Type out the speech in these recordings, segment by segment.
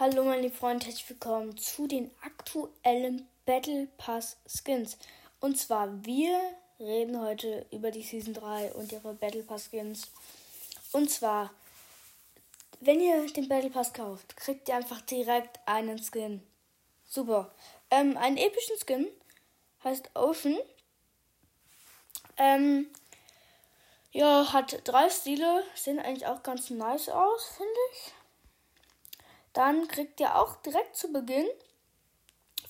Hallo meine Freunde, herzlich willkommen zu den aktuellen Battle Pass Skins. Und zwar, wir reden heute über die Season 3 und ihre Battle Pass Skins. Und zwar, wenn ihr den Battle Pass kauft, kriegt ihr einfach direkt einen Skin. Super. Ähm, einen epischen Skin heißt Ocean. Ähm, ja, hat drei Stile, sehen eigentlich auch ganz nice aus, finde ich. Dann kriegt ihr auch direkt zu Beginn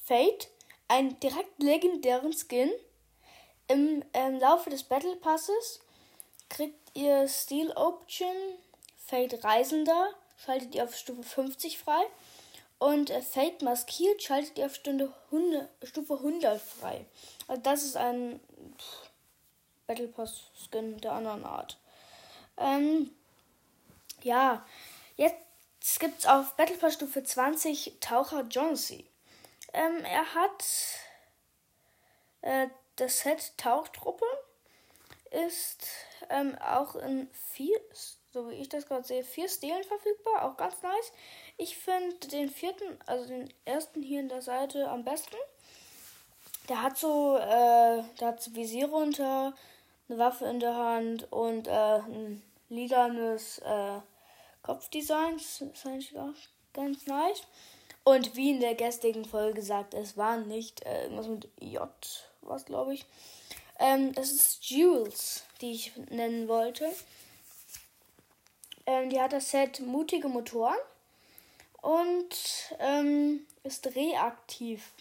Fate, einen direkt legendären Skin. Im ähm, Laufe des Battle Passes kriegt ihr Steel Option, Fate Reisender, schaltet ihr auf Stufe 50 frei. Und äh, Fate Maskiert schaltet ihr auf Stunde 100, Stufe 100 frei. Also das ist ein Battle Pass Skin der anderen Art. Ähm, ja, jetzt es gibt auf Battle Pass Stufe 20 Taucher Johnsy. Ähm, er hat äh, das Set Tauchtruppe. Ist ähm, auch in vier, so wie ich das gerade sehe, vier Stilen verfügbar. Auch ganz nice. Ich finde den vierten, also den ersten hier in der Seite am besten. Der hat so, äh, der hat so Visier runter, eine Waffe in der Hand und äh, ein lilanes äh, Kopfdesigns. Das ist eigentlich auch ganz nice. Und wie in der gestrigen Folge gesagt, es war nicht äh, irgendwas mit J, was glaube ich. Ähm, das ist Jules, die ich nennen wollte. Ähm, die hat das Set Mutige Motoren und ähm, ist reaktiv.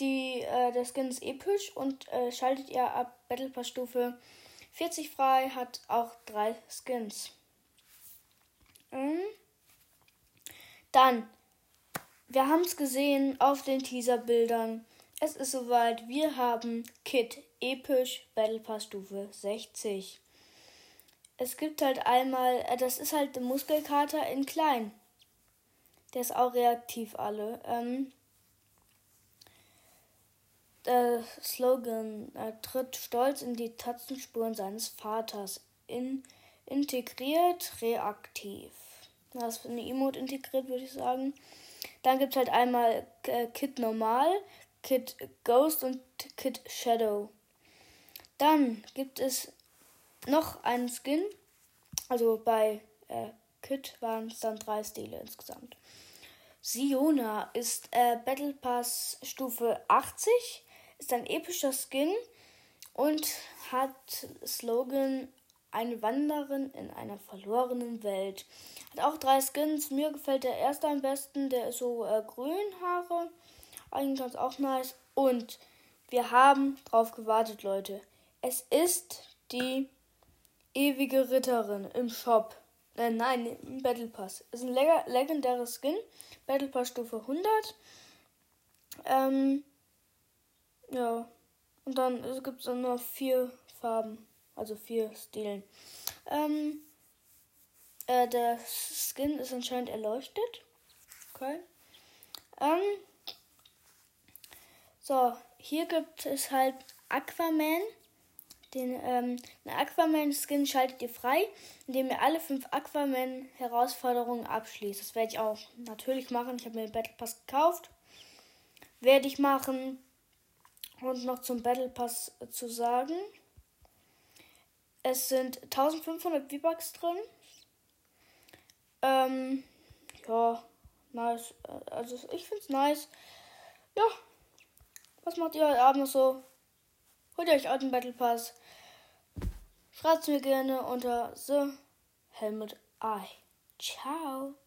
Die, äh, der Skin ist episch und äh, schaltet ihr ab Battle Pass Stufe 40 frei, hat auch drei Skins. Mhm. Dann, wir haben es gesehen auf den Teaserbildern. Es ist soweit. Wir haben Kit episch Battle Pass Stufe 60. Es gibt halt einmal, äh, das ist halt der Muskelkater in klein. Der ist auch reaktiv alle. Ähm, der Slogan er tritt stolz in die Tatzenspuren seines Vaters. In integriert, reaktiv. Da ist eine Emote integriert, würde ich sagen. Dann gibt es halt einmal äh, Kit Normal, Kit Ghost und Kit Shadow. Dann gibt es noch einen Skin. Also bei äh, Kit waren es dann drei Stile insgesamt. Siona ist äh, Battle Pass Stufe 80, ist ein epischer Skin und hat Slogan eine Wanderin in einer verlorenen Welt. Hat auch drei Skins. Mir gefällt der erste am besten. Der ist so äh, grün Haare. Eigentlich ganz auch nice. Und wir haben drauf gewartet, Leute. Es ist die ewige Ritterin im Shop. Äh, nein, im Battle Pass. Ist ein leg legendärer Skin. Battle Pass Stufe 100. Ähm, ja. Und dann gibt es nur vier Farben. Also vier Stilen. Ähm, äh, der Skin ist anscheinend erleuchtet. Okay. Ähm, so, hier gibt es halt Aquaman. Den ähm, Aquaman-Skin schaltet ihr frei, indem ihr alle fünf Aquaman-Herausforderungen abschließt. Das werde ich auch natürlich machen. Ich habe mir den Battle Pass gekauft. Werde ich machen. Und noch zum Battle Pass zu sagen. Es sind 1500 V-Bucks drin. Ähm, ja, nice. Also ich find's nice. Ja. Was macht ihr heute Abend so? Holt ihr euch den Battle Pass. Schreibt mir gerne unter The Helmet Eye. Ciao.